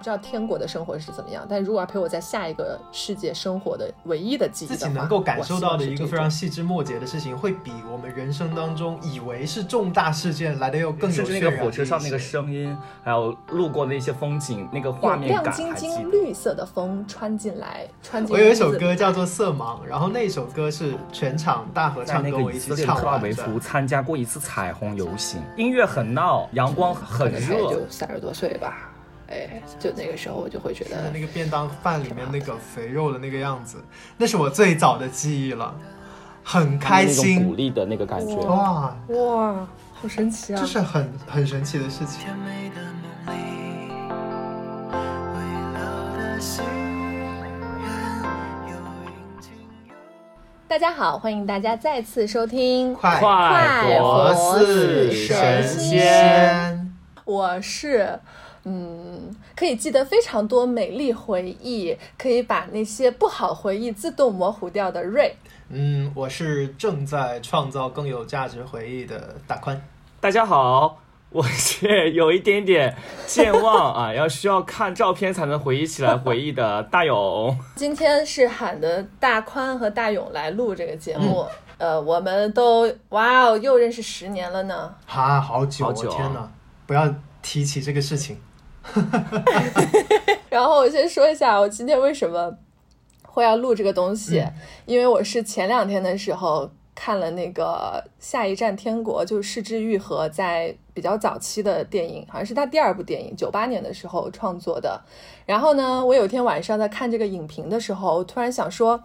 不知道天国的生活是怎么样，但如果要陪我在下一个世界生活的唯一的记忆的，自己能够感受到的一个非常细枝末节的事情，会比我们人生当中以为是重大事件来的要更有甚至那个渲染火车上那个声音，还有路过的一些风景，那个画希望是这种有亮晶晶。绿色的风穿进来，穿进我有一首歌叫做《色盲》，然后那首歌是全场大合唱跟我一起唱完的。特维夫参加过一次彩虹游行，音乐很闹，阳光很热就，三十多岁吧。哎，就那个时候我就会觉得那个便当饭里面那个肥肉的那个样子，那是我最早的记忆了，很开心鼓心励的那个感觉。哇，哇，好神奇啊！这是很很神奇的事情。甜美的梦里，未了的心愿有阴晴有。大家好，欢迎大家再次收听，快快活活似似神仙仙，我是。嗯，可以记得非常多美丽回忆，可以把那些不好回忆自动模糊掉的瑞。嗯，我是正在创造更有价值回忆的大宽。大家好，我是有一点点健忘啊，要需要看照片才能回忆起来回忆的大勇。今天是喊的大宽和大勇来录这个节目，呃，我们都哇哦，又认识十年了呢。哈，好久，好久啊天哪！不要提起这个事情。然后我先说一下，我今天为什么会要录这个东西，因为我是前两天的时候看了那个《下一站天国》，就是市之愈合在比较早期的电影，好像是他第二部电影，九八年的时候创作的。然后呢，我有一天晚上在看这个影评的时候，突然想说，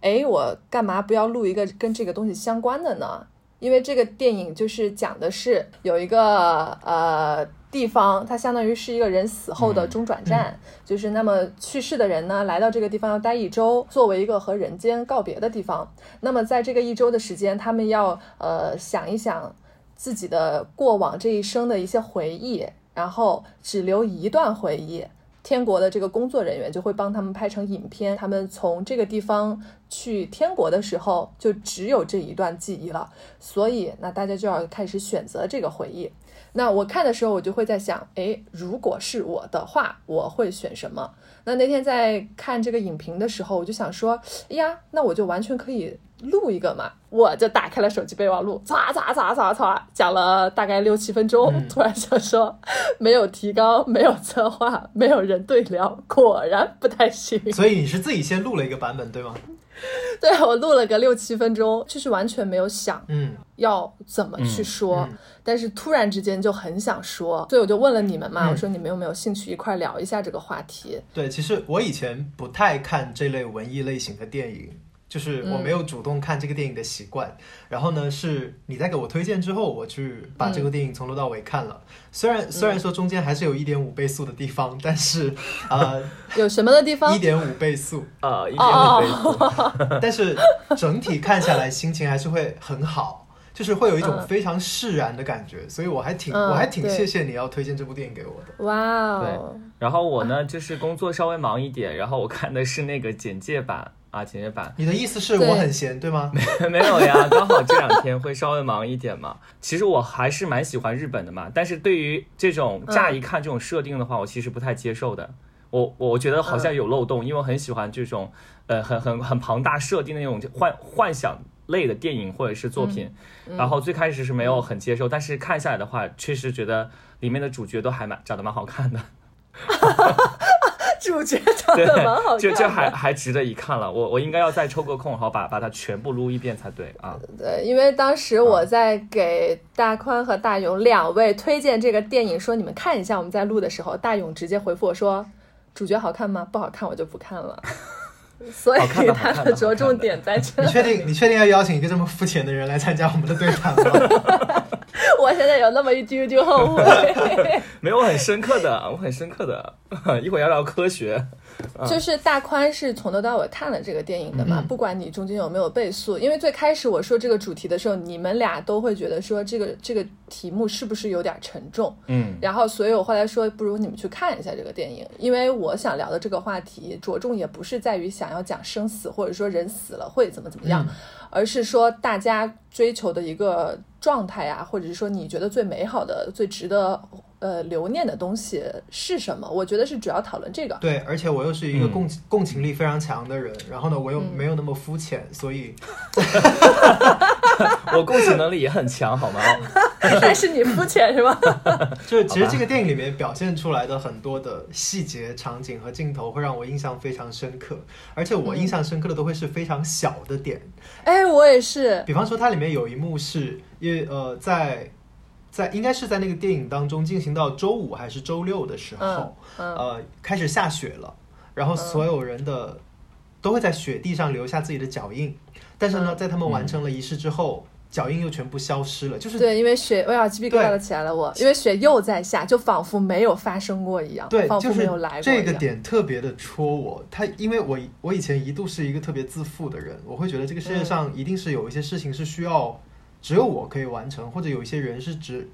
哎，我干嘛不要录一个跟这个东西相关的呢？因为这个电影就是讲的是有一个呃地方，它相当于是一个人死后的中转站，就是那么去世的人呢来到这个地方要待一周，作为一个和人间告别的地方。那么在这个一周的时间，他们要呃想一想自己的过往这一生的一些回忆，然后只留一段回忆。天国的这个工作人员就会帮他们拍成影片，他们从这个地方去天国的时候，就只有这一段记忆了，所以那大家就要开始选择这个回忆。那我看的时候，我就会在想，诶，如果是我的话，我会选什么？那那天在看这个影评的时候，我就想说，哎呀，那我就完全可以录一个嘛，我就打开了手机备忘录，唰唰唰唰唰，讲了大概六七分钟，突然想说，没有提纲，没有策划，没有人对聊，果然不太行。所以你是自己先录了一个版本，对吗？对我录了个六七分钟，就是完全没有想嗯，要怎么去说，嗯但是突然之间就很想说，所以我就问了你们嘛，嗯我说你们有没有兴趣一块聊一下这个话题？对，其实我以前不太看这类文艺类型的电影，就是我没有主动看这个电影的习惯。然后呢，是你在给我推荐之后，我去把这个电影从头到尾看了。虽然虽然说中间还是有一点五倍速的地方，但是呃，有什么的地方一？点五倍速，呃，一点哦五倍速，但是整体看下来心情还是会很好。就是会有一种嗯非常释然的感觉，所以我还挺、嗯我还挺谢谢你要推荐这部电影给我的。哇哦，对然后我呢，就是工作稍微忙一点，然后我看的是那个简介版啊，简介版你的意思是我很闲，对吗？没 没有呀，刚好这两天会稍微忙一点嘛。其实我还是蛮喜欢日本的嘛，但是对于这种乍一看这种设定的话，我其实不太接受的。我我觉得好像有漏洞，因为我很喜欢这种呃很很很庞大设定的那种幻幻想类的电影或者是作品。然后最开始是没有很接受，但是看下来的话，确实觉得里面的主角都还蛮长得蛮好看的。主角长对得蛮好看，的，就就还还值得一看了。我我应该要再抽个空，然后把把它全部撸一遍才对啊。对，因为当时我在给大宽和大勇两位推荐这个电影，说你们看一下，我们在录的时候，大勇直接回复我说：“主角好看吗？不好看我就不看了。” 所以他的的着重点在这你确定你确定要邀请一个这么肤浅的人来参加我们的对谈吗？我现在有那么一丢丢后悔。没有很深刻的，我很深刻的。一会儿要聊科学。就是大宽是从头到尾看了这个电影的嘛，嗯。不管你中间有没有倍速，因为最开始我说这个主题的时候，你们俩都会觉得说这个这个题目是不是有点沉重，嗯，然后所以我后来说不如你们去看一下这个电影，因为我想聊的这个话题着重也不是在于想要讲生死或者说人死了会怎么怎么样，嗯。而是说大家追求的一个状态啊，或者是说你觉得最美好的、最值得呃留念的东西是什么？我觉得是主要讨论这个。对，而且我又是一个嗯共、共情力非常强的人，然后呢，我又嗯 没有那么肤浅，所以 我共情能力也很强，好吗？但是你肤浅是吗？就是其实这个电影里面表现出来的很多的细节、场景和镜头会让我印象非常深刻，而且我印象深刻的都会是非常小的点，哎，我也是。比方说它里面有一幕是，因为呃在在应该是在那个电影当中进行到周五还是周六的时候，嗯嗯呃开始下雪了，然后所有人的、都会在雪地上留下自己的脚印，但是呢，嗯在他们完成了仪式之后，脚印又全部消失了，就是对，因为雪，哎呀，鸡皮疙瘩起来了我，因为雪又在下，就仿佛没有发生过一样，对，仿佛就是没有来过这个。点特别的戳我。他因为我我以前一度是一个特别自负的人，我会觉得这个世界上一定是有一些事情是需要只有我可以完成，或者有一些人是只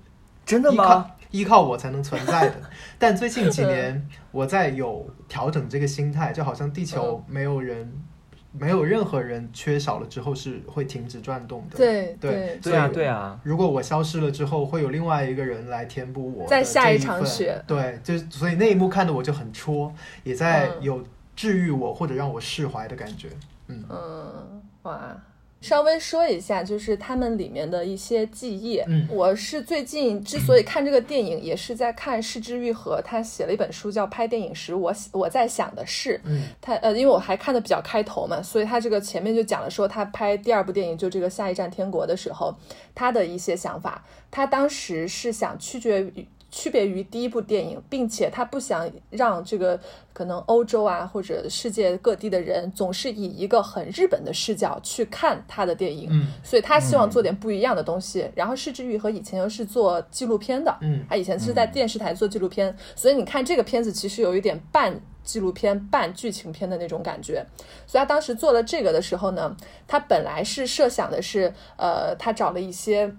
真的吗？依靠依靠我才能存在的。但最近几年，我在有调整这个心态，就好像地球没有人。没有任何人缺少了之后是会停止转动的。对对对啊，所以对啊，如果我消失了之后，会有另外一个人来填补我的在下一这一份场雪对，就所以那一幕看的我就很戳，也在嗯有治愈我或者让我释怀的感觉。嗯，嗯，哇，稍微说一下，就是他们里面的一些记忆。嗯我是最近之所以看这个电影，也是在看市之愈合，他写了一本书叫《拍电影时我我在想的事》。嗯他呃，因为我还看的比较开头嘛，所以他这个前面就讲了说他拍第二部电影就这个《下一站天国》的时候，他的一些想法。他当时是想区别于区别于第一部电影，并且他不想让这个可能欧洲啊或者世界各地的人总是以一个很日本的视角去看他的电影，嗯所以他希望做点不一样的东西。然后市之愈和以前又是做纪录片的，嗯他以前是在电视台做纪录片，所以你看这个片子其实有一点半纪录片、半剧情片的那种感觉。所以他当时做了这个的时候呢，他本来是设想的是，呃，他找了一些。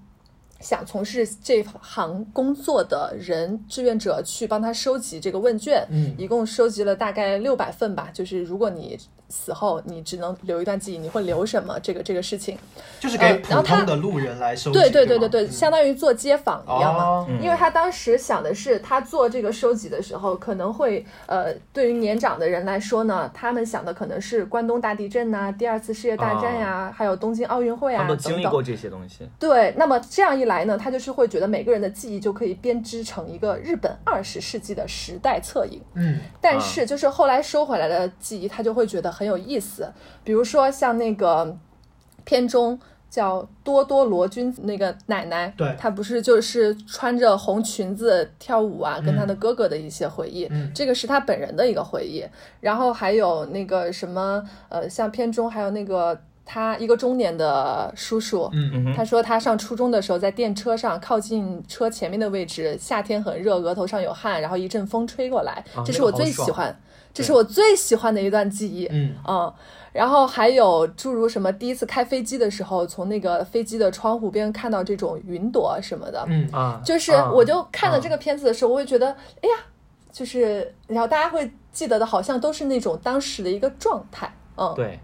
想从事这行工作的人志愿者去帮他收集这个问卷，嗯一共收集了大概六百份吧。就是如果你死后你只能留一段记忆，你会留什么？这个这个事情，就是给普呃然后他通的路人来收集。对对对对对对，嗯相当于做街访一样嘛。哦因为他当时想的是，他做这个收集的时候，可能会呃，对于年长的人来说呢，他们想的可能是关东大地震呐、第二次世界大战呀、还有东京奥运会啊他们都经等等。历过这些东西。对，那么这样一来呢，他就是会觉得每个人的记忆就可以编织成一个日本二十世纪的时代侧影。嗯但是就是后来收回来的记忆，他就会觉得很有意思。比如说像那个片中叫多多罗君子那个奶奶，对她不是就是穿着红裙子跳舞啊，跟她的哥哥的一些回忆，嗯这个是她本人的一个回忆。然后还有那个什么呃，像片中还有那个他一个中年的叔叔，嗯嗯哼，他说他上初中的时候在电车上靠近车前面的位置，夏天很热，额头上有汗，然后一阵风吹过来，啊这是我最喜欢，这是我最喜欢的一段记忆。嗯嗯，然后还有诸如什么第一次开飞机的时候，从那个飞机的窗户边看到这种云朵什么的，嗯啊，就是啊我就看了啊这个片子的时候，我会觉得，哎呀，就是然后大家会记得的，好像都是那种当时的一个状态，嗯，对，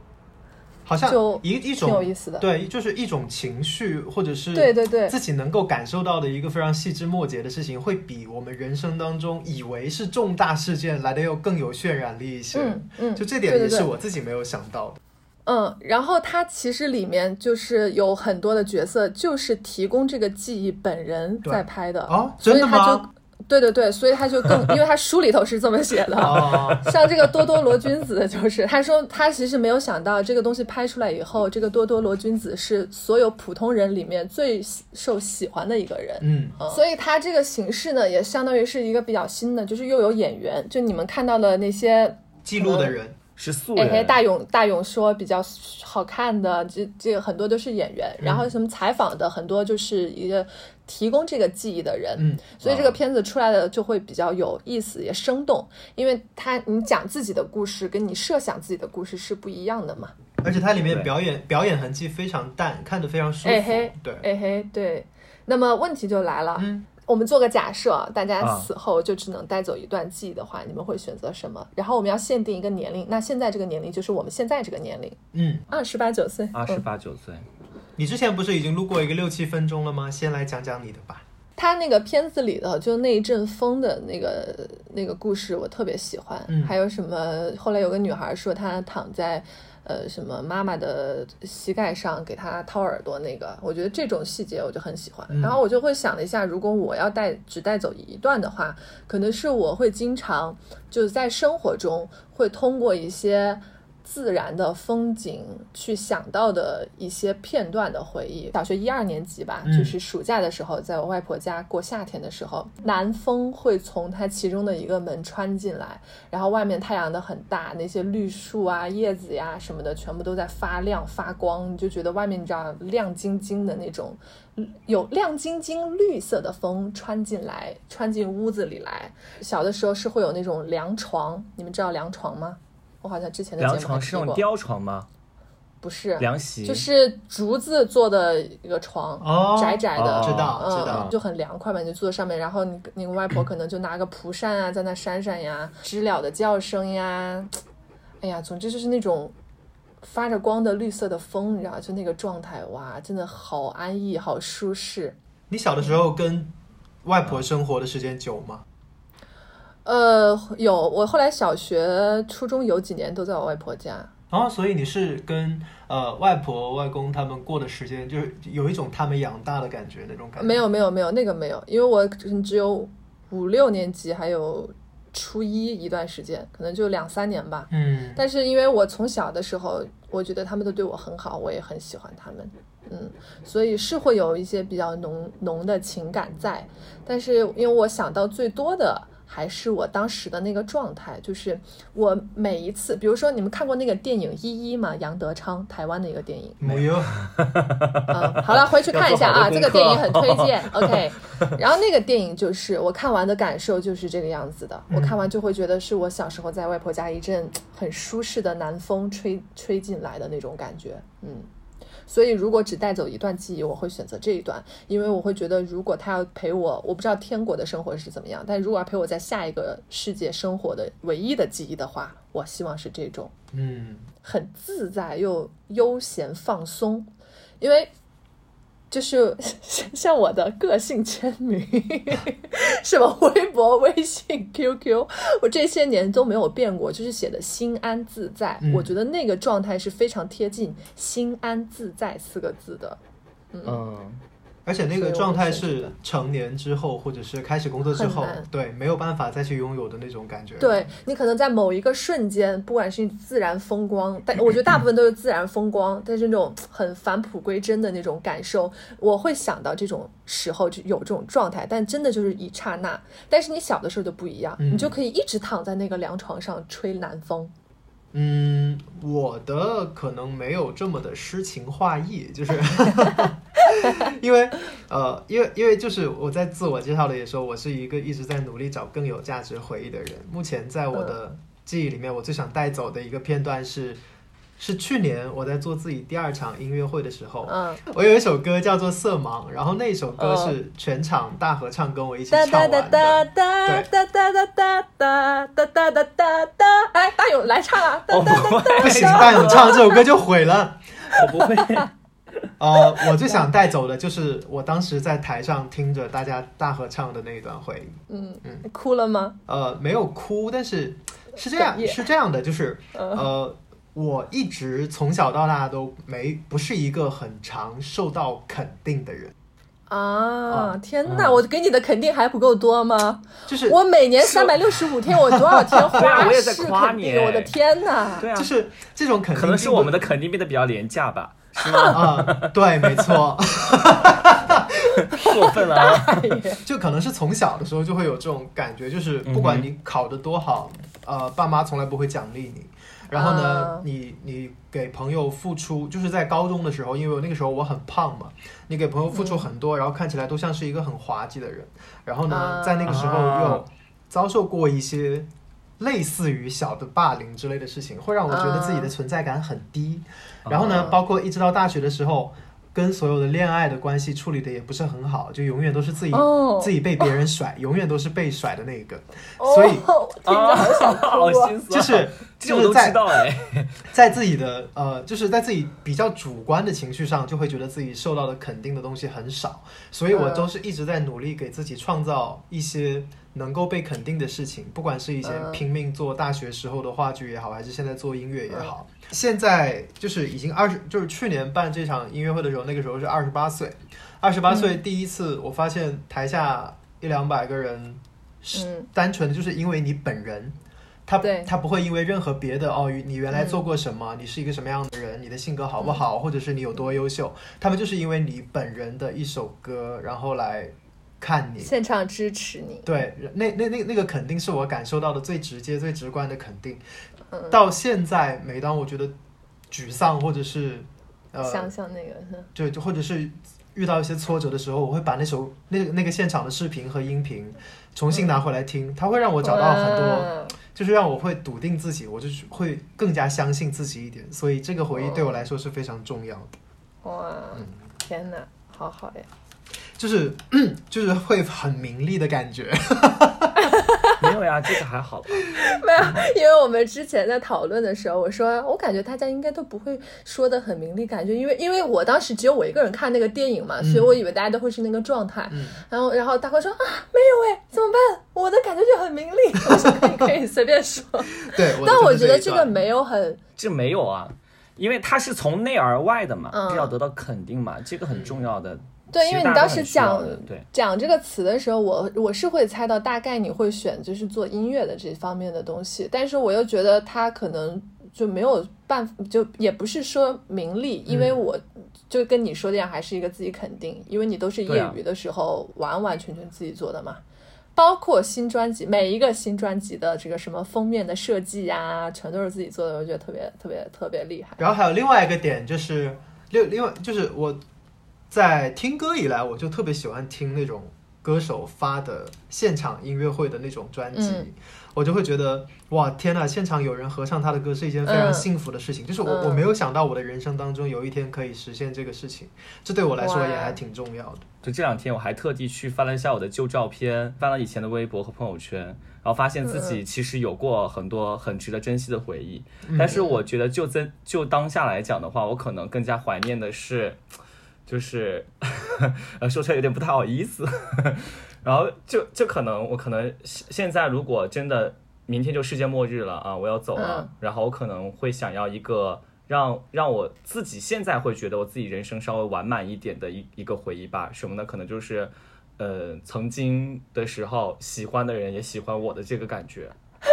好像就一一挺有种意思的。对，就是一种情绪，或者是对对对自己能够感受到的一个非常细枝末节的事情，会比我们人生当中以为是重大事件来的要更有渲染力一些。嗯嗯，就这点也是我自己没有想到的。嗯，然后它其实里面就是有很多的角色，就是提供这个记忆本人在拍的，哦，所以他真的吗？就对对对，所以他就更，因为他书里头是这么写的。哦，像这个多多罗君子，就是他说他其实没有想到这个东西拍出来以后，这个多多罗君子是所有普通人里面最受喜欢的一个人。嗯。嗯。所以他这个形式呢，也相当于是一个比较新的，就是又有演员，就你们看到的那些记录的人，是素人，大勇大勇说比较好看的，这这个很多都是演员，然后什么采访的很多就是一个提供这个记忆的人，嗯，所以这个片子出来的就会比较有意思，也生动，因为他你讲自己的故事跟你设想自己的故事是不一样的嘛。而且它里面表演表演痕迹非常淡，看得非常舒服。哎嘿。对，哎嘿，对。那么问题就来了，嗯。我们做个假设，大家啊死后就只能带走一段记忆的话，你们会选择什么？然后我们要限定一个年龄，那现在这个年龄就是我们现在这个年龄，嗯，二十八九岁，二十嗯八九岁，你之前不是已经录过一个六七分钟了吗？先来讲讲你的吧。他那个片子里的就那一阵风的那个那个故事，我特别喜欢。嗯还有什么？后来有个女孩说她躺在。呃，什么妈妈的膝盖上给她掏耳朵那个，我觉得这种细节我就很喜欢。嗯然后我就会想了一下，如果我要带只带走一段的话，可能是我会经常就是在生活中会通过一些自然的风景去想到的一些片段的回忆。小学一二年级吧，嗯就是暑假的时候，在我外婆家过夏天的时候，南风会从它其中的一个门穿进来，然后外面太阳的很大，那些绿树啊、叶子呀什么的，全部都在发亮发光，你就觉得外面你知道亮晶晶的那种，有亮晶晶绿色的风穿进来，穿进屋子里来。小的时候是会有那种凉床，你们知道凉床吗？我好像之前的节凉床是用吊床吗？不是凉席就是竹子做的一个床，哦窄窄的，哦知道知道嗯，就很凉快嘛，你就坐在上面，然后你你外婆可能就拿个蒲扇啊，在那扇扇呀，知了的叫声呀，哎呀，总之就是那种发着光的绿色的风，你知道，就那个状态，哇，真的好安逸，好舒适。你小的时候跟外婆生活的时间久吗？呃，有我后来小学、初中有几年都在我外婆家，哦，所以你是跟呃外婆、外公他们过的时间，就是有一种他们养大的感觉那种感觉。没有没有没有那个没有，因为我只只有五六年级，还有初一一段时间，可能就两三年吧。嗯，但是因为我从小的时候，我觉得他们都对我很好，我也很喜欢他们，嗯，所以是会有一些比较浓浓的情感在。但是因为我想到最多的还是我当时的那个状态，就是我每一次，比如说你们看过那个电影《一一》吗？杨德昌台湾的一个电影，没有。嗯，好了，回去看一下啊，这个电影很推荐。OK，然后那个电影就是我看完的感受就是这个样子的，我看完就会觉得是我小时候在外婆家一阵很舒适的南风吹吹进来的那种感觉，嗯。所以，如果只带走一段记忆，我会选择这一段，因为我会觉得，如果他要陪我，我不知道天国的生活是怎么样，但如果要陪我在下一个世界生活的唯一的记忆的话，我希望是这种。嗯，很自在又悠闲放松，因为就是 像我的个性签名，什么微博、微信、QQ，我这些年都没有变过，就是写的心安自在。嗯我觉得那个状态是非常贴近“心安自在”四个字的。嗯，而且那个状态是成年之后，或者是开始工作之后，对，没有办法再去拥有的那种感觉。，对你可能在某一个瞬间，不管是自然风光，但我觉得 大部分都是自然风光，但是那种很返璞归真的那种感受，我会想到这种时候就有这种状态，但真的就是一刹那。但是你小的时候就不一样，嗯你就可以一直躺在那个凉床上吹南风。嗯，我的可能没有这么的诗情画意，就是 因为呃，因为因为就是我在自我介绍的也说，我是一个一直在努力找更有价值回忆的人。目前在我的记忆里面，我最想带走的一个片段是。是去年我在做自己第二场音乐会的时候，嗯，我有一首歌叫做《色盲》，然后那首歌嗯是全场大合唱跟我一起唱完哒哒的。哒哒哒哒哒哒哒哒哒哒哒哒，哎，大勇来唱啊！我不会，不行，大勇唱这首歌就毁了。我不会。呃，我最想带走的就是我当时在台上听着大家大合唱的那一段回忆。嗯，嗯哭了吗？呃，没有哭，但是是这样是这样的，就是嗯呃，我一直从小到大都没不是一个很常受到肯定的人，啊，天嗯哪！我给你的肯定还不够多吗？就是我每年三百六十五天，我多少天 花我也在你肯定？我的天哪！对啊就，是这种肯定，可能是我们的肯定变得比较廉价吧，是吗？啊、对，没错，过分了就可能是从小的时候就会有这种感觉，就是不管你考得多好，呃，爸妈从来不会奖励你。然后呢，啊你你给朋友付出，就是在高中的时候，因为我那个时候我很胖嘛，你给朋友付出很多，然后看起来都像是一个很滑稽的人。然后呢，啊在那个时候啊又遭受过一些类似于小的霸凌之类的事情，会让我觉得自己的存在感很低。然后呢啊，包括一直到大学的时候，跟所有的恋爱的关系处理的也不是很好，就永远都是自己、哦自己被别人甩，永远都是被甩的那一个。哦所以听着好想 哭啊！就是这我都知道哎。在自己的呃，就是在自己比较主观的情绪上，就会觉得自己受到的肯定的东西很少，所以我嗯都是一直在努力给自己创造一些能够被肯定的事情，不管是以前嗯拼命做大学时候的话剧也好，还是现在做音乐也好。嗯现在就是已经二十，就是去年办这场音乐会的时候，那个时候是二十八岁，二十八岁嗯第一次，我发现台下一两百个人，是嗯单纯的就是因为你本人。他对他不会因为任何别的哦，你原来做过什么，你是一个什么样的人，你的性格好不好，或者是你有多优秀，他们就是因为你本人的一首歌，然后来看你。现场支持你，对，那那那那个肯定是我感受到的最直接、最直观的肯定。嗯到现在，每当我觉得沮丧或者是呃，想想那个，嗯就就或者是遇到一些挫折的时候，我会把那首那个那个现场的视频和音频重新拿回来听，它会让我找到很多。哇就是让我会笃定自己，我就是会更加相信自己一点，所以这个回忆对我来说是非常重要的。哇，嗯天哪，好好呀！就是 就是会很名利的感觉。没有呀，这个还好吧。没有，因为我们之前在讨论的时候，我说我感觉大家应该都不会说的很明利，感觉因为因为我当时只有我一个人看那个电影嘛，所以我以为大家都会是那个状态。嗯然后然后大哥说啊，没有哎，怎么办？我的感觉就很明利。我说可以可以随便说，对，但我觉得这个没有很这没有啊，因为它是从内而外的嘛，要得到肯定嘛，这个很重要的。对，因为你当时讲对讲这个词的时候，我我是会猜到大概你会选就是做音乐的这方面的东西，但是我又觉得他可能就没有办法，就也不是说名利，因为嗯我就跟你说的样，还是一个自己肯定，因为你都是业余的时候完完全全自己做的嘛。包括新专辑，每一个新专辑的这个什么封面的设计呀、全都是自己做的，我觉得特别特别特别厉害。然后还有另外一个点就是，另另外就是我在听歌以来，我就特别喜欢听那种歌手发的现场音乐会的那种专辑，嗯我就会觉得哇天呐，现场有人合唱他的歌是一件非常嗯幸福的事情。就是我、嗯我没有想到我的人生当中有一天可以实现这个事情，这对我来说也还挺重要的。就这两天我还特地去翻了一下我的旧照片，翻了以前的微博和朋友圈，然后发现自己其实有过很多很值得珍惜的回忆。嗯但是我觉得就在就当下来讲的话，我可能更加怀念的是，就是呃说出来有点不太好意思，然后就就可能我可能现现在如果真的明天就世界末日了啊，我要走了，嗯然后我可能会想要一个。让让我自己现在会觉得我自己人生稍微完满一点的一一个回忆吧，什么呢？可能就是，呃，曾经的时候喜欢的人也喜欢我的这个感觉，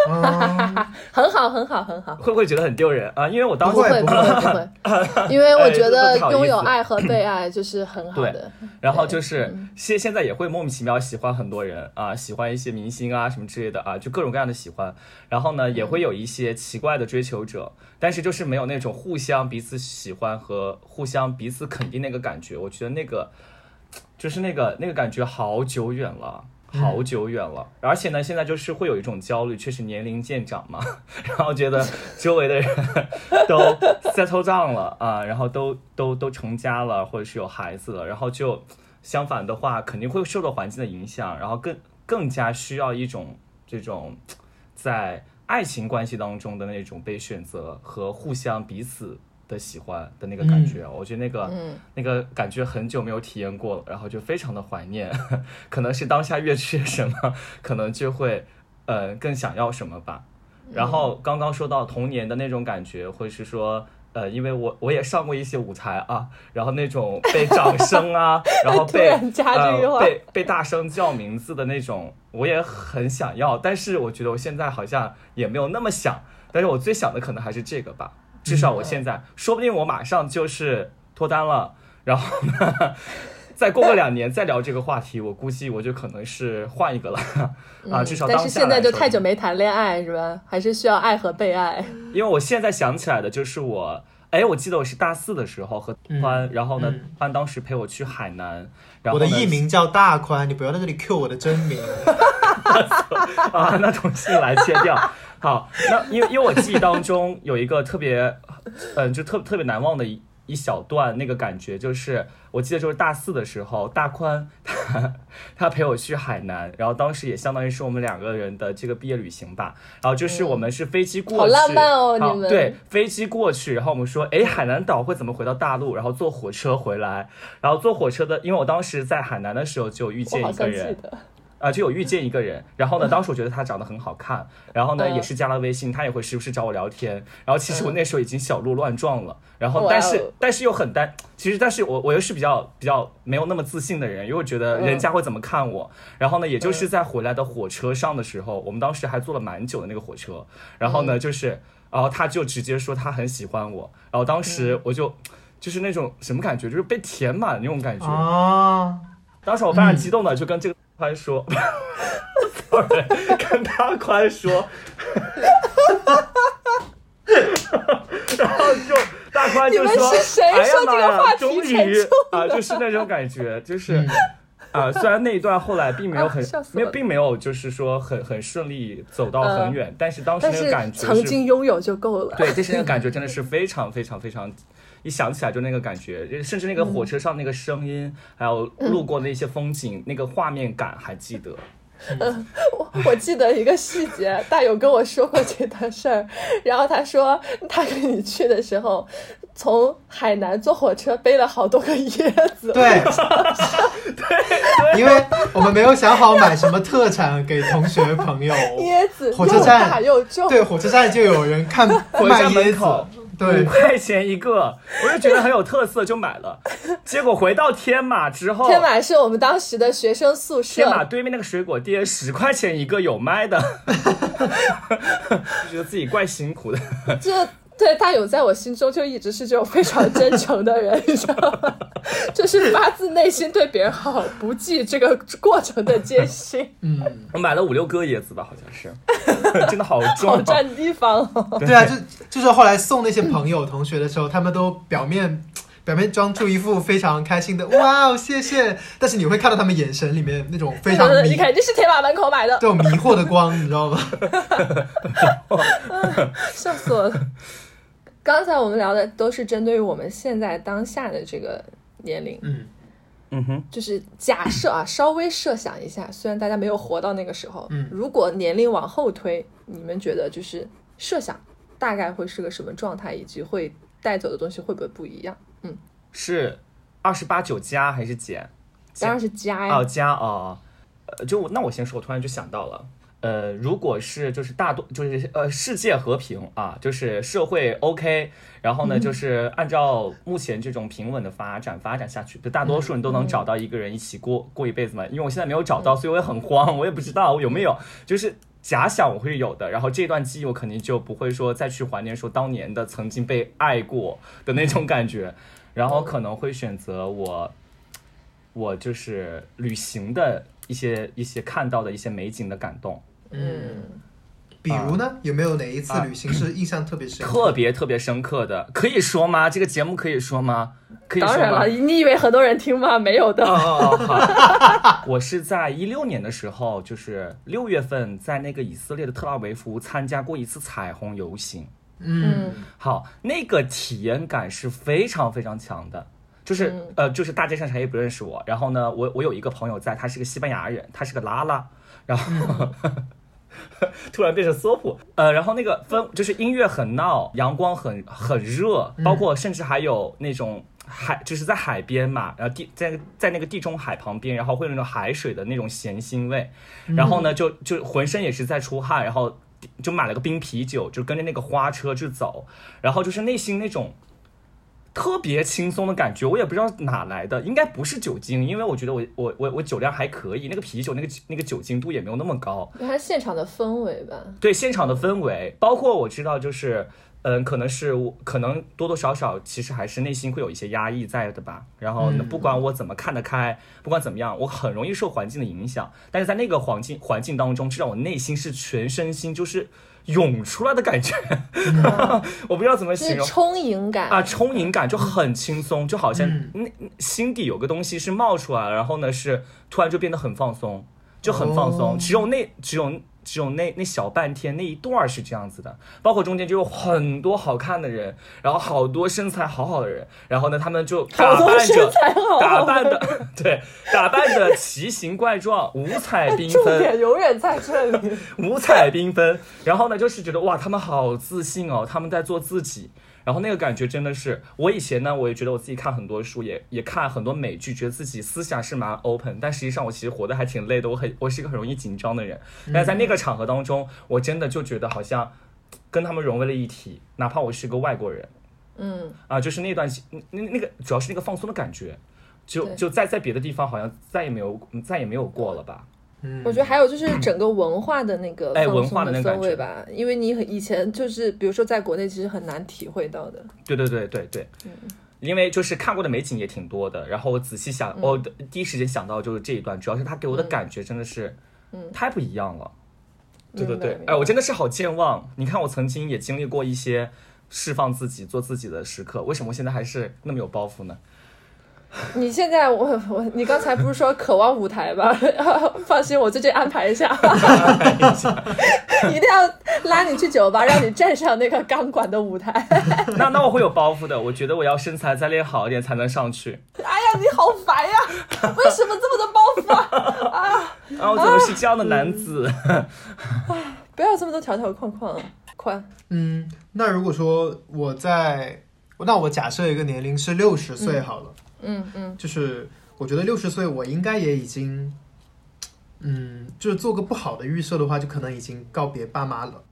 嗯，很好，很好，很好。会不会觉得很丢人啊？因为我当时不会会不会不会，因为我觉得拥有爱和被爱就是很好的。然后就是现现在也会莫名其妙喜欢很多人啊，喜欢一些明星啊什么之类的啊，就各种各样的喜欢。然后呢，也会有一些奇怪的追求者，但是就是没有那种互相彼此喜欢和互相彼此肯定那个感觉。我觉得那个就是那个那个感觉好久远了。好久远了，而且呢，现在就是会有一种焦虑，确实年龄渐长嘛，然后觉得周围的人都 settle down 了啊，然后都都都成家了，或者是有孩子了，然后就相反的话，肯定会受到环境的影响，然后更更加需要一种这种在爱情关系当中的那种被选择和互相彼此的喜欢的那个感觉，我觉得那个、嗯。那个感觉很久没有体验过了，然后就非常的怀念，可能是当下越缺什么，可能就会呃更想要什么吧。然后刚刚说到童年的那种感觉，或者是说。呃，因为我我也上过一些舞台啊，然后那种被掌声啊，然后被呃、被被大声叫名字的那种，我也很想要，但是我觉得我现在好像也没有那么想，但是我最想的可能还是这个吧，至少我现在，说不定我马上就是脱单了，然后呢，再过个两年再聊这个话题，我估计我就可能是换一个了啊，至少当下嗯但是现在就太久没谈恋爱是吧？还是需要爱和被爱。因为我现在想起来的就是我，哎，我记得我是大四的时候和欢，然后呢嗯，欢当时陪我去海南，然后我的艺名叫大宽，你不要在这里 Q 我的真名。啊，那重新来切掉。好，那因为因为我记忆当中有一个特别，嗯、就特特别难忘的一一小段那个感觉，就是我记得就是大四的时候，大宽他他他陪我去海南，然后当时也相当于是我们两个人的这个毕业旅行吧。然后就是我们是飞机过去，好浪漫哦你们对，飞机过去，然后我们说，哎，海南岛会怎么回到大陆？然后坐火车回来，然后坐火车的，因为我当时在海南的时候就遇我好像记见一个人，得，啊，就有遇见一个人，然后呢，当时我觉得他长得很好看，然后呢，嗯。也是加了微信，他也会时不时找我聊天，然后其实我那时候已经小鹿乱撞了，然后但是但是又很担，其实但是我我又是比较比较没有那么自信的人，因为我觉得人家会怎么看我，然后呢，也就是在回来的火车上的时候，我们当时还坐了蛮久的那个火车，然后呢，就是然后他就直接说他很喜欢我，然后当时我就。就是那种什么感觉，就是被填满那种感觉。啊，当时我非常激动的就跟这个宽说，sorry，跟大宽说，然后就大宽就你们说：“是谁哎呀说这个妈呀话题终于沉重啊，就是那种感觉，就是。啊、虽然那一段后来并没有很啊没有，并没有就是说很很顺利走到很远，但是当时那个感觉曾经拥有就够了。对，就是那个感觉真的是非常非常非常，一想起来就那个感觉，甚至那个火车上那个声音，还有路过的一些风景，那个画面感还记得。我我记得一个细节，大勇跟我说过这段事儿，然后他说他跟你去的时候，从海南坐火车背了好多个椰子，对，因为我们没有想好买什么特产给同学朋友，椰子火车站又大又重，对，火车站就有人看卖椰子对五，块钱一个，我就觉得很有特色，就买了。结果回到天马之后，天马是我们当时的学生宿舍，天马对面那个水果店十块钱一个有卖的，就 觉得自己怪辛苦的。这对大勇在我心中就一直是这种非常真诚的人，你知道吗？就是发自内心对别人好，不计这个过程的艰辛，嗯，我买了五六个椰子吧，好像是，真的好重、啊。好占地方哦。对啊，就就是后来送那些朋友同学的时候，他们都表面。表面装出一副非常开心的，哇哦，谢谢！但是你会看到他们眼神里面那种非常迷你肯定是天马门口买的这，种迷惑的光，你知道吗？笑死我了。刚才我们聊的都是针对于我们现在当下的这个年龄，嗯，嗯哼，就是假设啊，稍微设想一下，虽然大家没有活到那个时候，嗯。如果年龄往后推，你们觉得就是设想大概会是个什么状态，以及会带走的东西会不会不一样？嗯，是二十八九加还是减？当然是加呀，哦，加哦，呃，就那我先说，我突然就想到了。呃，如果是就是大多就是呃世界和平啊，就是社会 OK，然后呢，就是按照目前这种平稳的发展发展下去，就大多数人都能找到一个人一起过过一辈子嘛。因为我现在没有找到，所以我也很慌，我也不知道我有没有，就是假想我会有的。然后这段记忆我肯定就不会说再去怀念说当年的曾经被爱过的那种感觉，然后可能会选择我我就是旅行的一些一些看到的一些美景的感动。嗯，比如呢，有没有哪一次啊旅行是印象特别深刻？特别特别深刻的，可以说吗？这个节目可以说吗？可以说吗当然了，？你以为很多人听吗？没有的，哦好。我是在一六年的时候，就是六月份，在那个以色列的特拉维夫参加过一次彩虹游行。嗯，好，那个体验感是非常非常强的。就是、嗯呃，就是大街上谁也不认识我，然后呢，我我有一个朋友在，他是个西班牙人，他是个拉拉，然后、突然变成索普，呃，然后那个氛就是音乐很闹，阳光很很热，包括甚至还有那种海，就是在海边嘛，然后地在在那个地中海旁边，然后会有那种海水的那种咸腥味，然后呢就就浑身也是在出汗，然后就买了个冰啤酒，就跟着那个花车去走，然后就是内心那种。特别轻松的感觉，我也不知道哪来的，应该不是酒精，因为我觉得我我我我酒量还可以，那个啤酒那个那个酒精度也没有那么高。还是现场的氛围吧。对现场的氛围，包括我知道就是，嗯，可能是我可能多多少少其实还是内心会有一些压抑在的吧。然后不管我怎么看得开，不管怎么样，我很容易受环境的影响。但是在那个环境环境当中，至少我内心是全身心就是涌出来的感觉，我不知道怎么形容。充盈感。啊，充盈感就很轻松，就好像嗯。那、心底有个东西是冒出来了，然后呢是突然就变得很放松，就很放松。哦。只有那只有只有那那小半天那一段儿是这样子的，包括中间就有很多好看的人，然后好多身材好好的人，然后呢，他们就打扮着打扮的 对，打扮的奇形怪状，五彩缤重纷，点永远在这里。五彩缤纷。然后呢，就是觉得哇，他们好自信哦，他们在做自己。然后那个感觉真的是，我以前呢，我也觉得我自己看很多书，也也看很多美剧，觉得自己思想是蛮 open，但实际上我其实活得还挺累的，我很我是一个很容易紧张的人。但在那个场合当中，我真的就觉得好像跟他们融为了一体，哪怕我是个外国人嗯，啊，就是那段那那个主要是那个放松的感觉，就就在在别的地方好像再也没有再也没有过了吧。嗯，我觉得还有就是整个文化的那个哎文化的的那个氛围吧，因为你以前就是比如说在国内其实很难体会到的。对对对对对，嗯因为就是看过的美景也挺多的，然后我仔细想，我、第一时间想到就是这一段，主要是他给我的感觉真的是，太不一样了。对对对哎，我真的是好健忘。你看，我曾经也经历过一些释放自己、做自己的时刻，为什么我现在还是那么有包袱呢？你现在我我你刚才不是说渴望舞台吗？放心，我最近安排一下，一定要拉你去酒吧，让你站上那个钢管的舞台。那那我会有包袱的，我觉得我要身材再练好一点才能上去。哎呀，你好烦呀！为什么这么多包袱啊？啊，我怎么是这样的男子？不要这么多条条框框，宽。嗯，那如果说我在，那我假设一个年龄是六十岁好了，嗯嗯嗯，就是我觉得六十岁我应该也已经，嗯，就是做个不好的预设的话，就可能已经告别爸妈了，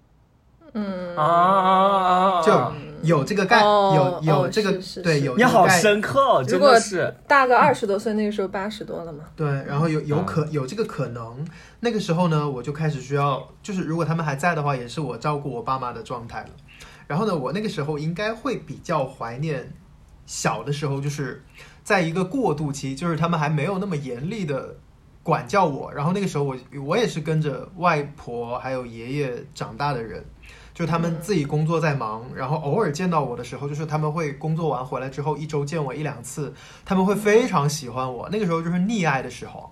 嗯啊啊啊！就有这个概，哦有有哦这个、对是有你好深刻哦，真如果的是。大个二十多岁，那个时候八十多了嘛。对，然后有有可、嗯有这个可能，那个时候呢，我就开始需要，就是如果他们还在的话，也是我照顾我爸妈的状态了。然后呢，我那个时候应该会比较怀念小的时候，就是在一个过渡期，就是他们还没有那么严厉的管教我。然后那个时候我我也是跟着外婆还有爷爷长大的人，就他们自己工作在忙，然后偶尔见到我的时候，就是他们会工作完回来之后一周见我一两次，他们会非常喜欢我。那个时候就是溺爱的时候。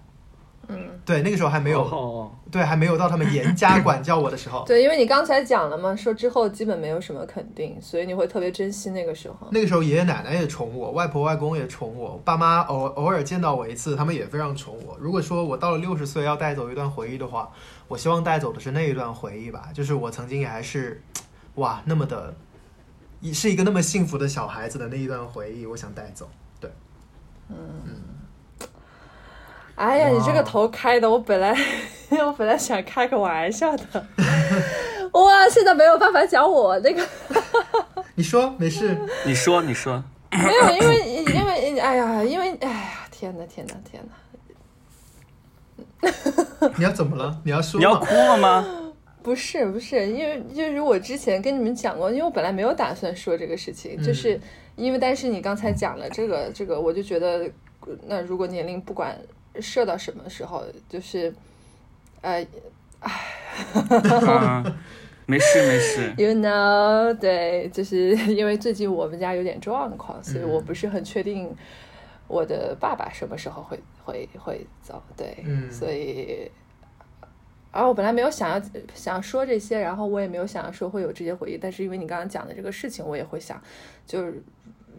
嗯，对，那个时候还没有，哦对，还没有到他们严加管教我的时候。对，因为你刚才讲了嘛，说之后基本没有什么肯定，所以你会特别珍惜那个时候。那个时候爷爷奶奶也宠我，外婆外公也宠我，爸妈偶偶尔见到我一次，他们也非常宠我。如果说我到了六十岁要带走一段回忆的话，我希望带走的是那一段回忆吧，就是我曾经也还是，哇，那么的，一是一个那么幸福的小孩子的那一段回忆，我想带走。对，哎呀，你这个头开的，我本来 我本来想开个玩笑的，哇，现在没有办法讲我那个，你说没事，你说，你说，没有，因为因为哎呀，因为哎呀，天呐天呐天呐，你要怎么了？你要说你要哭了吗？不是不是，因为就是我之前跟你们讲过，因为我本来没有打算说这个事情，就是因为但是你刚才讲了这个这个，我就觉得，那如果年龄不管设到什么时候，就是，呃嗯，没事没事。，you know，对，就是因为最近我们家有点状况，所以我不是很确定我的爸爸什么时候会会会走，对，嗯所以。然后我本来没有想要想要说这些，然后我也没有想要说会有这些回忆，但是因为你刚刚讲的这个事情，我也会想，就是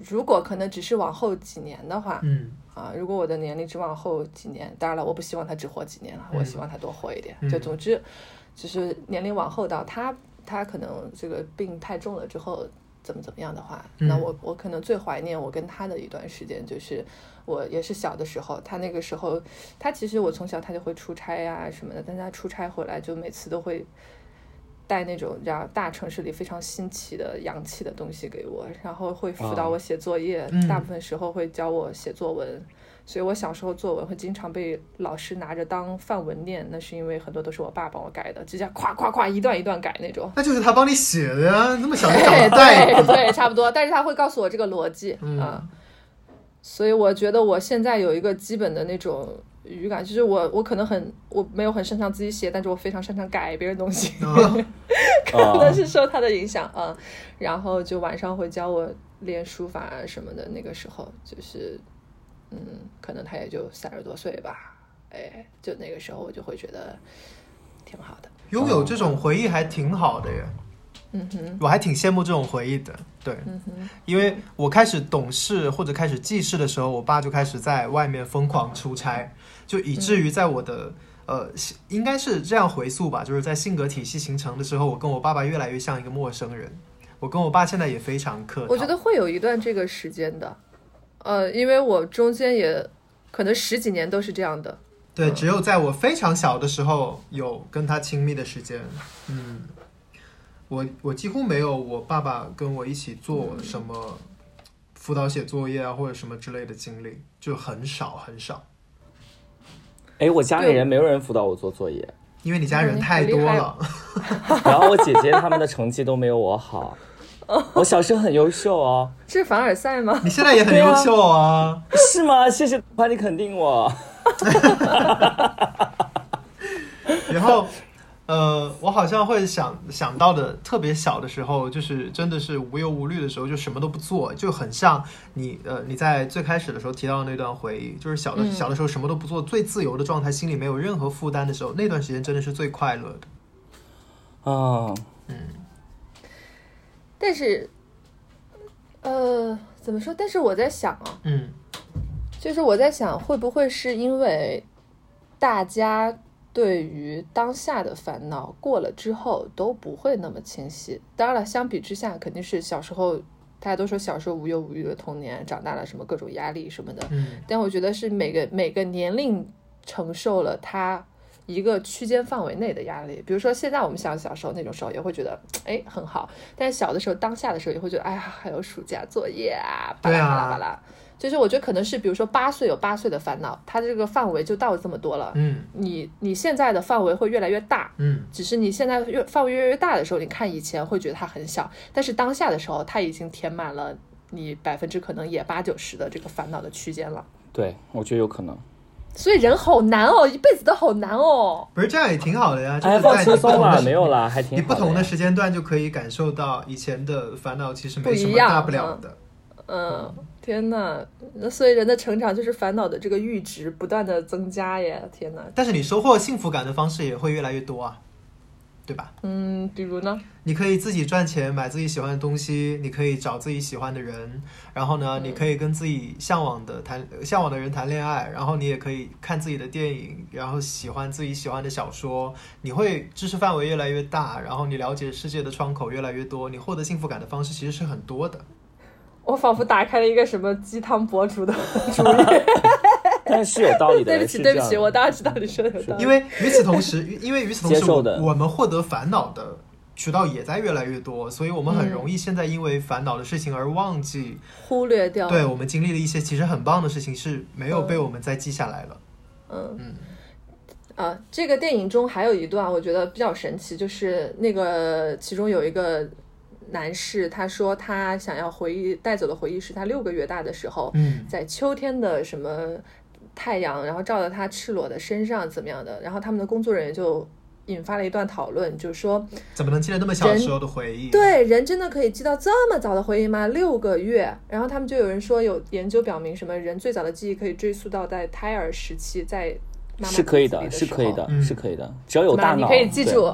如果可能只是往后几年的话，嗯啊，如果我的年龄只往后几年，当然了，我不希望他只活几年了，我嗯希望他多活一点。嗯就总之，就是年龄往后到他他可能这个病太重了之后怎么怎么样的话，那嗯我我可能最怀念我跟他的一段时间，就是我也是小的时候，他那个时候他其实我从小他就会出差呀、什么的，但他出差回来就每次都会。带那种让大城市里非常新奇的洋气的东西给我，然后会辅导哦我写作业，嗯大部分时候会教我写作文，所以我小时候作文会经常被老师拿着当范文念，那是因为很多都是我爸帮我改的，直接夸夸夸一段一段改那种。那就是他帮你写的呀，那么小就长对对对，差不多。但是他会告诉我这个逻辑啊、嗯所以我觉得我现在有一个基本的那种语感，就是我我可能很我没有很擅长自己写，但是我非常擅长改别人东西。啊 可能是受他的影响啊、然后就晚上会教我练书法啊什么的。那个时候就是，嗯，可能他也就三十多岁吧，哎，就那个时候我就会觉得，挺好的。拥有这种回忆还挺好的耶。嗯哼，我还挺羡慕这种回忆的，对，嗯哼，因为我开始懂事或者开始记事的时候，我爸就开始在外面疯狂出差，就以至于在我的、呃，应该是这样回溯吧，就是在性格体系形成的时候，我跟我爸爸越来越像一个陌生人。我跟我爸现在也非常客套，我觉得会有一段这个时间的，呃，因为我中间也可能十几年都是这样的。对，只有在我非常小的时候有跟他亲密的时间，嗯，我我几乎没有我爸爸跟我一起做什么辅导写作业啊或者什么之类的经历，就很少很少，哎，我家里人没有人辅导我做作业，因为你家人太多了。然后我姐姐他们的成绩都没有我好。我小时候很优秀哦，这是凡尔赛吗？你现在也很优秀啊，是吗？谢谢把你肯定我。然后。呃，我好像会想想到的特别小的时候，就是真的是无忧无虑的时候，就什么都不做，就很像你呃你在最开始的时候提到的那段回忆，就是小的、嗯小的时候什么都不做，最自由的状态，心里没有任何负担的时候，那段时间真的是最快乐的。啊，但是，呃，怎么说？但是我在想啊，嗯就是我在想，会不会是因为大家对于当下的烦恼过了之后都不会那么清晰？当然了，相比之下，肯定是小时候大家都说小时候无忧无虑的童年，长大了什么各种压力什么的。嗯但我觉得是每个每个年龄承受了他一个区间范围内的压力。比如说现在我们想小时候那种时候，也会觉得哎很好，但是小的时候当下的时候也会觉得哎呀还有暑假作业啊，巴拉巴拉。就是我觉得可能是比如说八岁有八岁的烦恼，它这个范围就到这么多了。嗯你你现在的范围会越来越大，嗯，只是你现在越范围越来越大的时候，你看以前会觉得它很小，但是当下的时候，它已经填满了你百分之可能也八九十的这个烦恼的区间了。对，我觉得有可能。所以人好难哦，一辈子都好难哦。不是这样也挺好的呀，就哎，是在放轻松了，你不同的时没有啦，还挺你不同的时间段就可以感受到以前的烦恼其实没什么大不了的。嗯，天呐，那所以人的成长就是烦恼的这个阈值不断的增加耶！天呐，但是你收获幸福感的方式也会越来越多啊，对吧？嗯，比如呢？你可以自己赚钱买自己喜欢的东西，你可以找自己喜欢的人，然后呢，你可以跟自己向往的谈向往的人谈恋爱，然后你也可以看自己的电影，然后喜欢自己喜欢的小说，你会知识范围越来越大，然后你了解世界的窗口越来越多，你获得幸福感的方式其实是很多的。我仿佛打开了一个什么鸡汤博主的主页。但是是有道理的。对不起，对不起，我当然知道你说的有道理。因为与此同时，因为与此同时，我们获得烦恼的渠道也在越来越多，所以我们很容易现在因为烦恼的事情而忘记，忽略掉，对我们经历了一些其实很棒的事情是没有被我们再记下来了。嗯嗯啊，这个电影中还有一段我觉得比较神奇，就是那个其中有一个男士，他说他想要回忆带走的回忆是他六个月大的时候，嗯在秋天的什么太阳，然后照在他赤裸的身上怎么样的，然后他们的工作人员就引发了一段讨论，就说怎么能记得那么小的时候的回忆？，对，人真的可以记到这么早的回忆吗？六个月。然后他们就有人说，有研究表明，什么人最早的记忆可以追溯到在胎儿时期，在妈妈是可以的，是可以的，嗯是可以的，只要有大脑，你可以记住。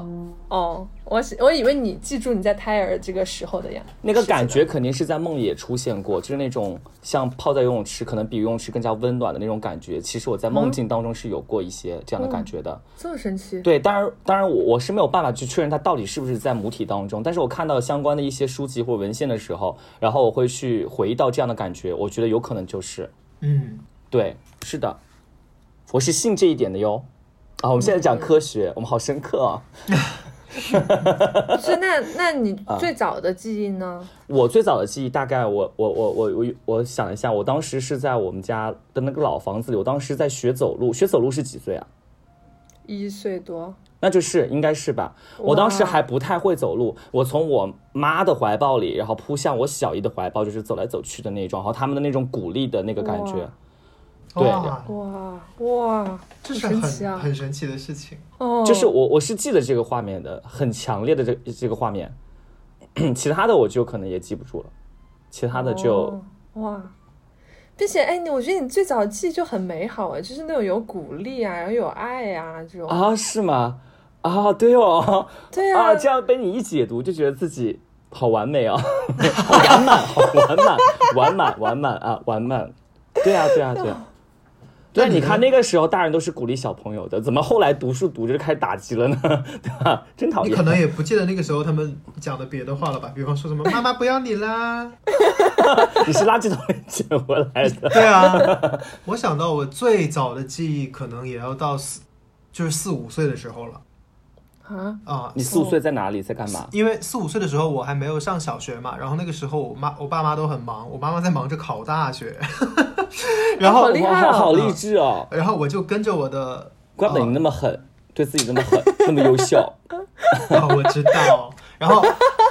哦，我喜我以为你记住你在胎儿这个时候的呀。那个感觉肯定是在梦里也出现过，就是那种像泡在游泳池，可能比游泳池更加温暖的那种感觉。其实我在梦境当中是有过一些这样的感觉的。这么神奇。对，当然，当然我我是没有办法去确认它到底是不是在母体当中，但是我看到相关的一些书籍或文献的时候，然后我会去回忆到这样的感觉，我觉得有可能就是嗯，对，是的，我是信这一点的哟。啊，我们现在讲科学，我们好深刻啊。不 是，那那你啊最早的记忆呢？我最早的记忆大概我我我我我我想一下，我当时是在我们家的那个老房子里，我当时在学走路，学走路是几岁啊？一岁多。那就是应该是吧。我当时还不太会走路，我从我妈的怀抱里，然后扑向我小姨的怀抱，就是走来走去的那种，然后他们的那种鼓励的那个感觉哇。对哇，哇哇，这是很神奇啊！很神奇的事情。哦，就是我我是记得这个画面的，很强烈的这这个画面，其他的我就可能也记不住了，其他的就、哦哇，并且哎，你我觉得你最早记就很美好啊，就是那种有鼓励啊，然后有爱啊这种。啊是吗？啊，对哦，对啊，这样被你一解读，就觉得自己好完美哦，好完满，好完满，完满，完满啊，完满。对啊，对啊，对啊。对，你看那个时候大人都是鼓励小朋友的，怎么后来读书读着就开始打击了呢？对吧？真讨厌。你可能也不记得那个时候他们讲的别的话了吧？比方说什么“妈妈不要你啦 你是垃圾桶里捡回来”，的。对啊。我想到我最早的记忆可能也要到四，就是四五岁的时候了啊，啊。你四五岁在哪里，在干嘛？因为四五岁的时候我还没有上小学嘛，然后那个时候我妈我爸妈都很忙，我妈妈在忙着考大学，然后好厉害哦哇，好励志哦！然后我就跟着我的怪不得你那么狠，对自己那么狠，那么优秀。啊，我知道。然后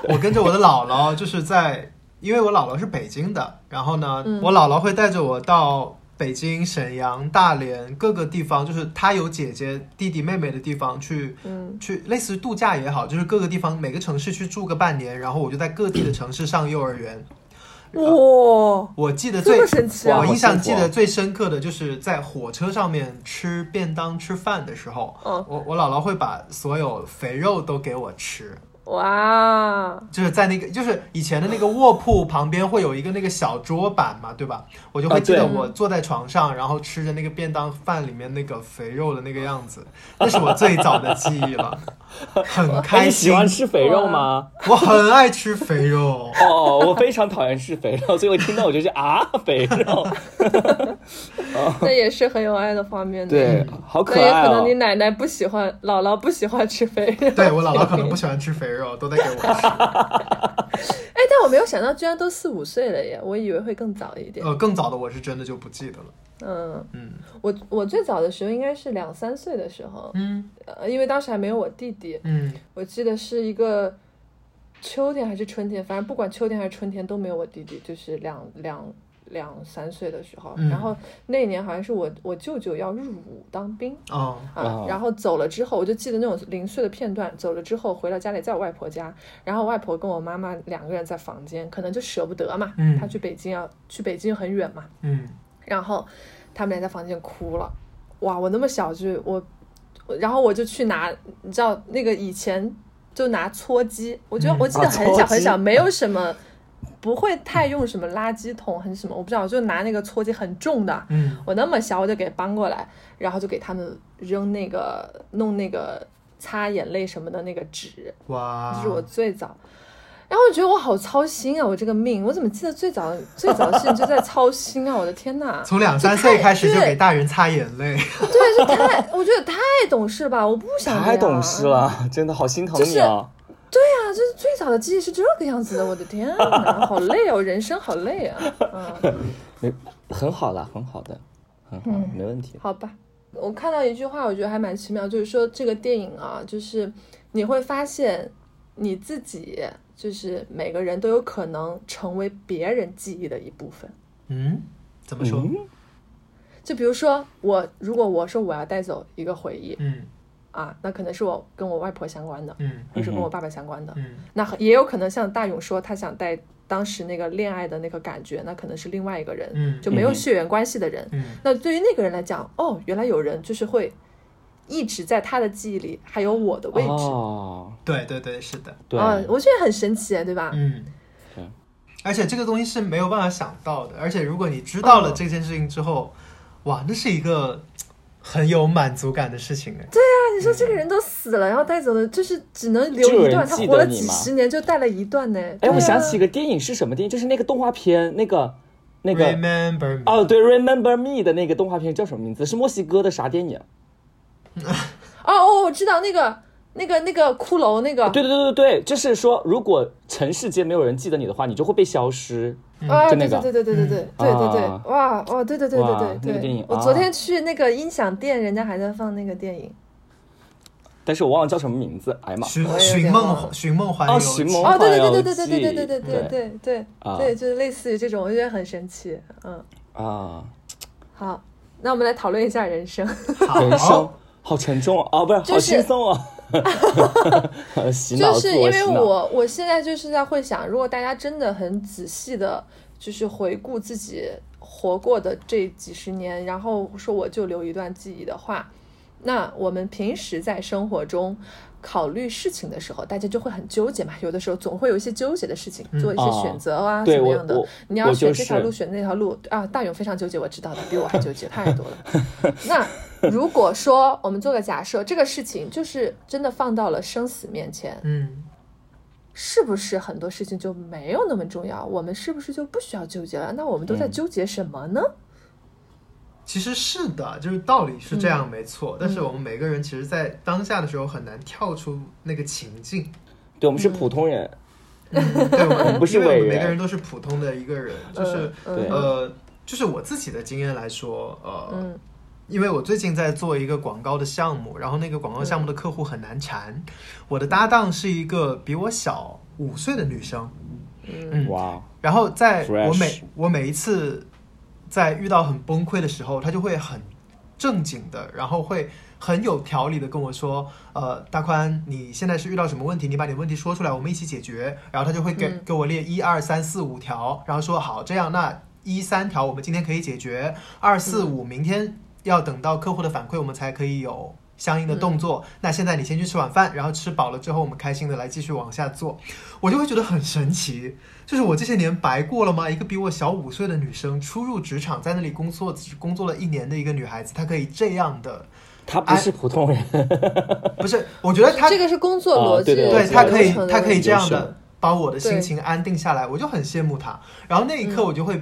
我跟着我的姥姥，就是在，因为我姥姥是北京的，然后呢，我姥姥会带着我到北京、沈阳、大连各个地方，就是他有姐姐、弟弟、妹妹的地方去，嗯去类似于度假也好，就是各个地方每个城市去住个半年，然后我就在各地的城市上幼儿园。哇，我记得最这么神奇啊我印象记得最深刻的就是在火车上面吃便当、吃饭的时候，嗯我我姥姥会把所有肥肉都给我吃。哇，就是在那个，就是以前的那个卧铺旁边会有一个那个小桌板嘛，对吧？我就会啊记得我坐在床上，然后吃着那个便当饭里面那个肥肉的那个样子，那是我最早的记忆了，很开心你喜。欢吃肥肉吗？我很爱吃肥肉，哦，我非常讨厌吃肥肉，所以我听到我就是 啊，肥肉，那也是很有爱的画面的。对，好可爱那也可能你。奶奶不喜欢，姥姥不喜欢吃肥肉。对我姥姥可能不喜欢吃肥肉，都在给我吃。哎，但我没有想到，居然都四五岁了耶！我以为会更早一点。呃，更早的我是真的就不记得了。嗯，嗯我我最早的时候应该是两三岁的时候，嗯呃，因为当时还没有我弟弟，嗯我记得是一个秋天还是春天，反正不管秋天还是春天都没有我弟弟，就是两两两三岁的时候。嗯然后那一年好像是我我舅舅要入伍当兵哦啊哦，然后走了之后，我就记得那种零碎的片段。走了之后回到家里，在我外婆家，然后外婆跟我妈妈两个人在房间，可能就舍不得嘛，嗯她去北京要去北京很远嘛，嗯然后他们俩在房间哭了，哇！我那么小就我，然后我就去拿，你知道那个以前就拿搓机，我觉得嗯我记得啊很小很小，没有什么。不会太用什么垃圾桶，很什么，我不知道，我就拿那个搓机很重的，嗯我那么小我就给搬过来，然后就给他们扔那个弄那个擦眼泪什么的那个纸，哇，这是我最早。然后我觉得我好操心啊，我这个命，我怎么记得最早最早的事情就在操心啊？我的天呐！从两三岁开始就给大人擦眼泪。对，就太，我觉得太懂事了吧！我不想太懂事。了，真的好心疼你啊！对啊，就是最早的记忆是这个样子的，我的天呐，好累哦，人生好累啊。嗯，没 很好啦，很好的，很好，嗯没问题。好吧。我看到一句话，我觉得还蛮奇妙，就是说这个电影啊，就是你会发现你自己，就是每个人都有可能成为别人记忆的一部分。嗯，怎么说？嗯就比如说我，如果我说我要带走一个回忆嗯啊，那可能是我跟我外婆相关的，嗯或者是跟我爸爸相关的。嗯那也有可能像大勇说，他想带当时那个恋爱的那个感觉，那可能是另外一个人，嗯就没有嗯血缘关系的人。嗯那对于那个人来讲，哦，原来有人就是会一直在他的记忆里还有我的位置，哦，对对对，是的。对，啊，我觉得很神奇，对吧？嗯对，而且这个东西是没有办法想到的。而且如果你知道了嗯这件事情之后，哇，那是一个很有满足感的事情哎。那你说这个人都死了，然后带走的，就是只能留一段，他活了几十年就带了一段呢。哎，啊我想起一个电影是什么电影？就是那个动画片，那个那个 Remember me，哦，对，Remember Me 的那个动画片叫什么名字？是墨西哥的啥电影？哦哦，我知道那个那个那个骷髅那个，对对对对对，就是说，如果尘世间没有人记得你的话，你就会被消失。啊，对对对对对对对对对对啊，哇哇，对对对对对对，那个电影啊我昨天去那个音响店，人家还在放那个电影。但是我忘了叫什么名字。哎呀妈！寻寻梦寻梦环哦游记。寻梦哦，对对环游对对对对对对记。对对对对。对啊。对，就是类似于这种，我觉得很神奇。嗯，啊，好，那我们来讨论一下人生。人生好，沉重啊，不是，好就是轻松哦。洗脑，就是因为我我现在就是在会想，如果大家真的很仔细的，就是回顾自己活过的这几十年，然后说我就留一段记忆的话，那我们平时在生活中考虑事情的时候，大家就会很纠结嘛，有的时候总会有一些纠结的事情，做一些选择啊，哦对我怎么样的。你要选这条路，选那条路啊。大勇非常纠结，我知道的，比我还纠结 太多了。那如果说我们做个假设，这个事情就是真的放到了生死面前，嗯，是不是很多事情就没有那么重要？我们是不是就不需要纠结了？那我们都在嗯纠结什么呢？其实是的，就是道理是这样，嗯。没错。但是我们每个人其实，在当下的时候很难跳出那个情境。对，我们是普通人，嗯对，我们不是伟人每个人都是普通的一个人，就是嗯呃，就是我自己的经验来说，呃，嗯。因为我最近在做一个广告的项目，然后那个广告项目的客户很难缠，我的搭档是一个比我小五岁的女生，嗯，哇，然后在我每我每一次在遇到很崩溃的时候，他就会很正经的，然后会很有条理的跟我说，呃，大宽，你现在是遇到什么问题？你把你的问题说出来，我们一起解决。然后他就会给、嗯给我列一二三四五条，然后说好，这样那一三条我们今天可以解决，二四五明天要等到客户的反馈，我们才可以有。相应的动作，那现在你先去吃晚饭，然后吃饱了之后，我们开心的来继续往下做。我就会觉得很神奇，就是我这些年白过了吗？一个比我小五岁的女生初入职场，在那里工作只工作了一年的一个女孩子，她可以这样的，他不是普通人，不是？我觉得她这个是工作逻辑，哦对对对她可以她可以这样的把我的心情安定下来，我就很羡慕她。然后那一刻，我就会，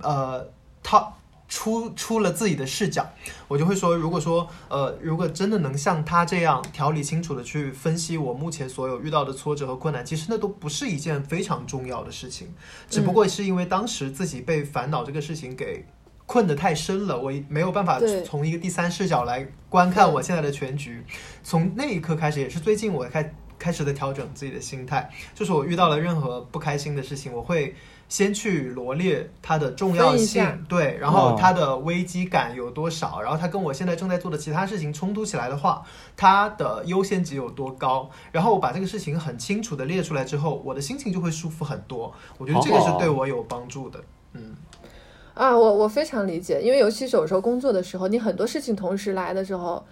呃，她出出了自己的视角，我就会说，如果说，呃，如果真的能像他这样条理清楚的去分析我目前所有遇到的挫折和困难，其实那都不是一件非常重要的事情，只不过是因为当时自己被烦恼这个事情给。困得太深了，我没有办法从一个第三视角来观看我现在的全局。从那一刻开始，也是最近我开开始的调整自己的心态，就是我遇到了任何不开心的事情，我会先去罗列它的重要性，对，然后哦它的危机感有多少，然后它跟我现在正在做的其他事情冲突起来的话，它的优先级有多高，然后我把这个事情很清楚的列出来之后，我的心情就会舒服很多。我觉得这个是对我有帮助的。嗯，啊，我我非常理解，因为尤其是有时候工作的时候，你很多事情同时来的时候，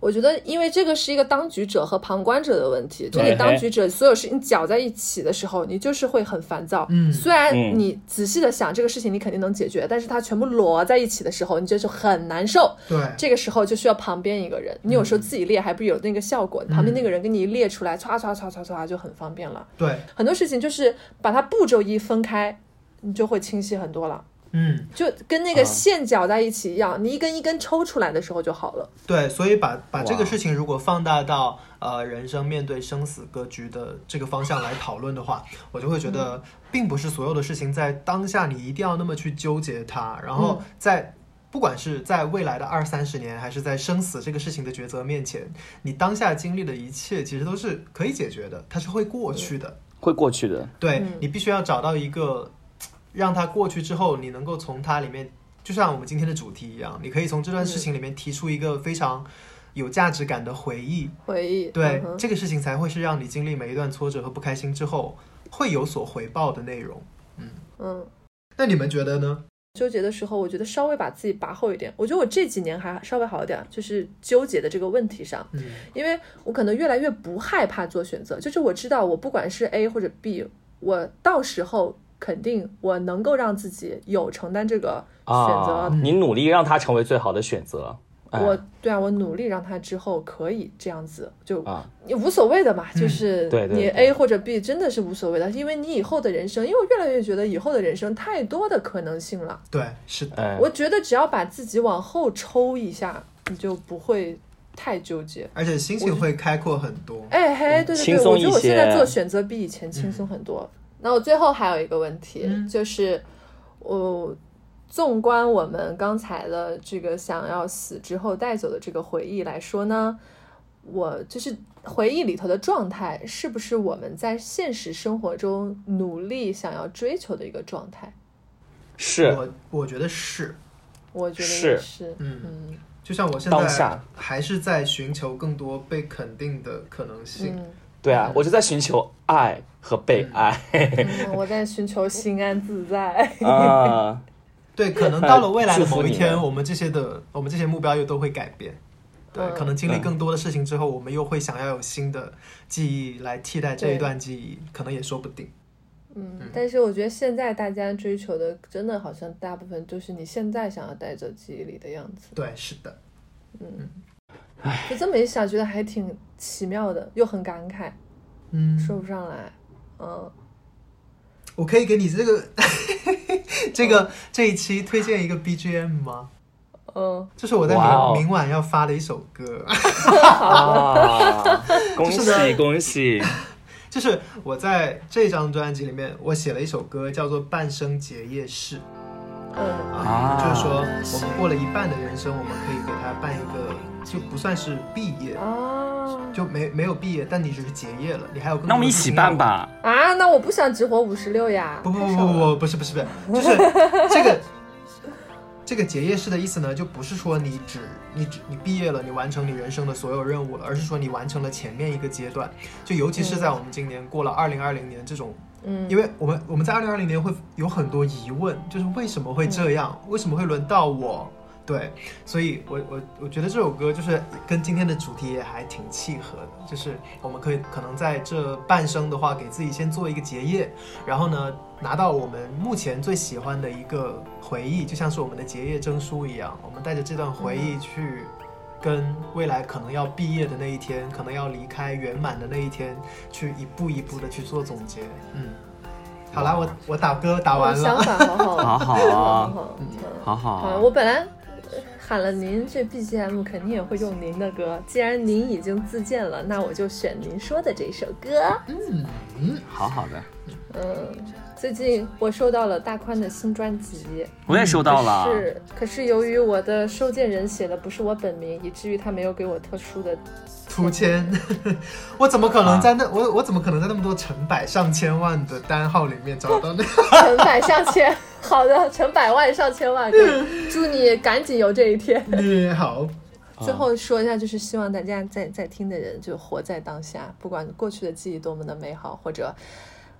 我觉得因为这个是一个当局者和旁观者的问题，就你当局者所有事情搅在一起的时候，你就是会很烦躁。嗯虽然嗯你仔细的想这个事情你肯定能解决，但是它全部摞在一起的时候，你就是很难受。对，这个时候就需要旁边一个人，你有时候自己列还不有那个效果，旁边那个人给你一列出来，唰唰唰唰唰就很方便了。对，很多事情就是把它步骤一分开，你就会清晰很多了。嗯，就跟那个啊线绞在一起一样，你一根一根抽出来的时候就好了。对，所以把把这个事情如果放大到呃人生面对生死格局的这个方向来讨论的话，我就会觉得，并不是所有的事情在当下你一定要那么去纠结它，然后嗯在。不管是在未来的二三十年，还是在生死这个事情的抉择面前，你当下经历的一切其实都是可以解决的，它是会过去的。会过去的。对、嗯你必须要找到一个让它过去之后，你能够从它里面，就像我们今天的主题一样，你可以从这段事情里面提出一个非常有价值感的回忆。回忆，对、嗯这个事情才会是让你经历每一段挫折和不开心之后会有所回报的内容。嗯，那你们觉得呢？纠结的时候，我觉得稍微把自己拔后一点。我觉得我这几年还稍微好一点，就是纠结的这个问题上，嗯因为我可能越来越不害怕做选择，就是我知道我不管是 A 或者 B，我到时候肯定我能够让自己有承担这个选择。啊，你努力让它成为最好的选择。哎我对啊，我努力让他之后可以这样子，就啊，也无所谓的嘛，就是你 A 或者 B 真的是无所谓的，因为你以后的人生，因为我越来越觉得以后的人生太多的可能性了。对，是的，哎，我觉得只要把自己往后抽一下，你就不会太纠结。而且心情会开阔很多。哎嘿，对对对，我觉得我现在做选择比以前轻松很多。那我最后还有一个问题，嗯。就是我纵观我们刚才的这个想要死之后带走的这个回忆来说呢，我就是回忆里头的状态，是不是我们在现实生活中努力想要追求的一个状态？是。我我觉得是，我觉得是。也是，嗯嗯。就像我现在还是在寻求更多被肯定的可能性。嗯。对啊，我就在寻求爱和被爱嗯，我在寻求心安自在。啊。对，可能到了未来的某一天，我们这些的我们这些目标又都会改变。对，嗯可能经历更多的事情之后，我们又会想要有新的记忆来替代这一段记忆，可能也说不定。嗯，但是我觉得现在大家追求的，真的好像大部分就是你现在想要带着记忆里的样子。对，是的，嗯就这么一想，觉得还挺奇妙的，又很感慨，嗯，说不上来。嗯，我可以给你这个 这个这一期推荐一个 BGM 吗？嗯，这是我在明明晚要发的一首歌，啊，恭喜恭喜！就是我在这张专辑里面，我写了一首歌，叫做《半生结业式》嗯，啊，啊就是说我们过了一半的人生，我们可以给他办一个，就不算是毕业，哦就没没有毕业，但你只是结业了，你还有更多那我们一起办吧。啊！那我不想只活五十六呀！不不不不不，不是不是不是，就是这个 这个结业式的意思呢，就不是说你只你只你毕业了，你完成你人生的所有任务了，而是说你完成了前面一个阶段。就尤其是在我们今年过了二零二零年这种，嗯，因为我们我们在二零二零年会有很多疑问，就是为什么会这样？为什么会轮到我？对，所以我我我觉得这首歌就是跟今天的主题也还挺契合的，就是我们可以可能在这半生的话，给自己先做一个结业，然后呢拿到我们目前最喜欢的一个回忆，就像是我们的结业证书一样，我们带着这段回忆去跟未来可能要毕业的那一天，可能要离开圆满的那一天，去一步一步的去做总结。嗯，好啦，我我打歌打完了。想了。法好好，好好好啊。好，嗯好好好，啊，我本来喊了您，这 BGM 肯定也会用您的歌。既然您已经自荐了，那我就选您说的这首歌。嗯嗯好好的，嗯，最近我收到了大宽的新专辑，我也收到了。是，可是由于我的收件人写的不是我本名，以至于他没有给我特殊的。图签，我怎么可能在那、我我怎么可能在那么多成百上千万的单号里面找到那？成百上千，好的，成百万上千万，可以祝你赶紧有这一天。嗯好，最后说一下，就是希望大家在在听的人就活在当下，不管过去的记忆多么的美好或者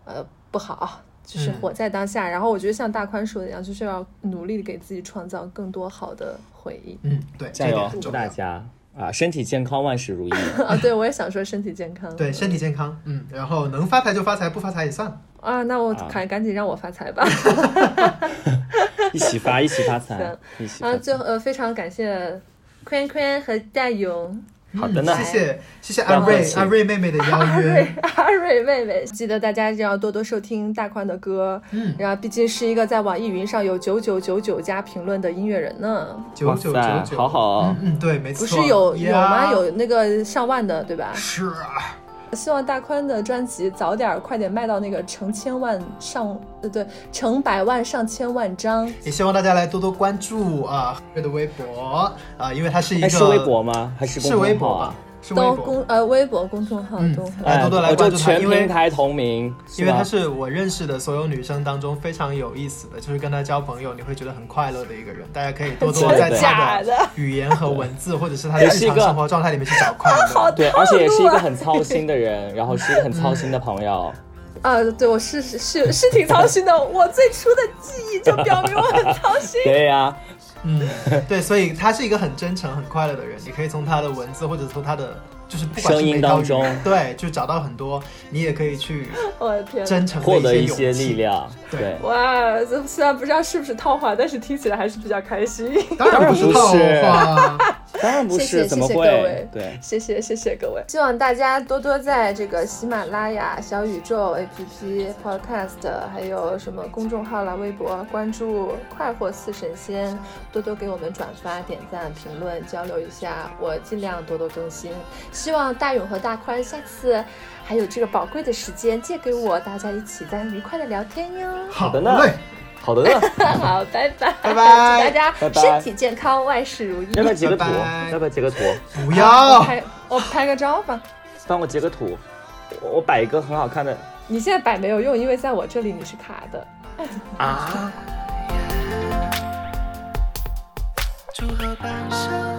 呃不好，就是嗯活在当下。然后我觉得像大宽说的一样，就是要努力的给自己创造更多好的回忆。嗯，对，加油，祝大家啊，身体健康，万事如意。啊，对我也想说身体健康。对，身体健康，嗯，然后能发财就发财，不发财也算了。啊，那我啊赶赶紧让我发财吧。一起发，一起发财行，啊，一起发财。最后呃，非常感谢坤坤和大勇。好的呢谢，谢谢谢阿瑞阿瑞妹妹的邀阿瑞，阿瑞妹妹，记得大家一定要多多收听大宽的歌，嗯，然后毕竟是一个在网易云上有九九九九加评论的音乐人呢，九九九哇塞九，好好哦嗯嗯，对，没错，不是有有吗？有那个上万的，对吧？是啊，希望大宽的专辑早点快点卖到那个成千万上呃对成百万上千万张。也希望大家来多多关注啊月的微博啊，因为它是一个哎，是微博吗？还是是微博吧？？都博，公呃微博公众号嗯都来多多来我就关注他，全因为平台同名，因为她是我认识的所有女生当中非常有意思的，就是跟她交朋友你会觉得很快乐的一个人。大家可以多多在假她的的语言和文字，或者是她的日常生活状态里面去找快乐。对，而且也是一个很操心的人，然后是一个很操心的朋友。啊，对我是是是是挺操心的。我最初的记忆就表明我很操心。对呀，嗯，对，所以他是一个很真诚、很快乐的人。你可以从他的文字，或者从他的就是不管是声音当中对，就找到很多你也可以去我的天！真诚的获得一些力。量。对对，哇，这虽然不知道是不是套话，但是听起来还是比较开心。当然不是套话，当然不谢谢是，怎么谢谢各会位？对，谢谢谢谢各位，希望大家多多在这个喜马拉雅、小宇宙 APP、Podcast，还有什么公众号啦、微博关注“快活似神仙”，多多给我们转发、点赞、评论，交流一下，我尽量多多更新。希望大勇和大宽下次还有这个宝贵的时间借给我，大家一起再愉快的聊天哟。好的呢嘞，好的呢。好，拜拜，拜拜祝大家拜拜身体健康，万事如意。要不要截个图拜拜？要不要截个图？不我要。拍我拍个照吧。帮我截个图，我我摆一个很好看的你现在摆没有用，因为在我这里你是卡的。啊。祝贺半生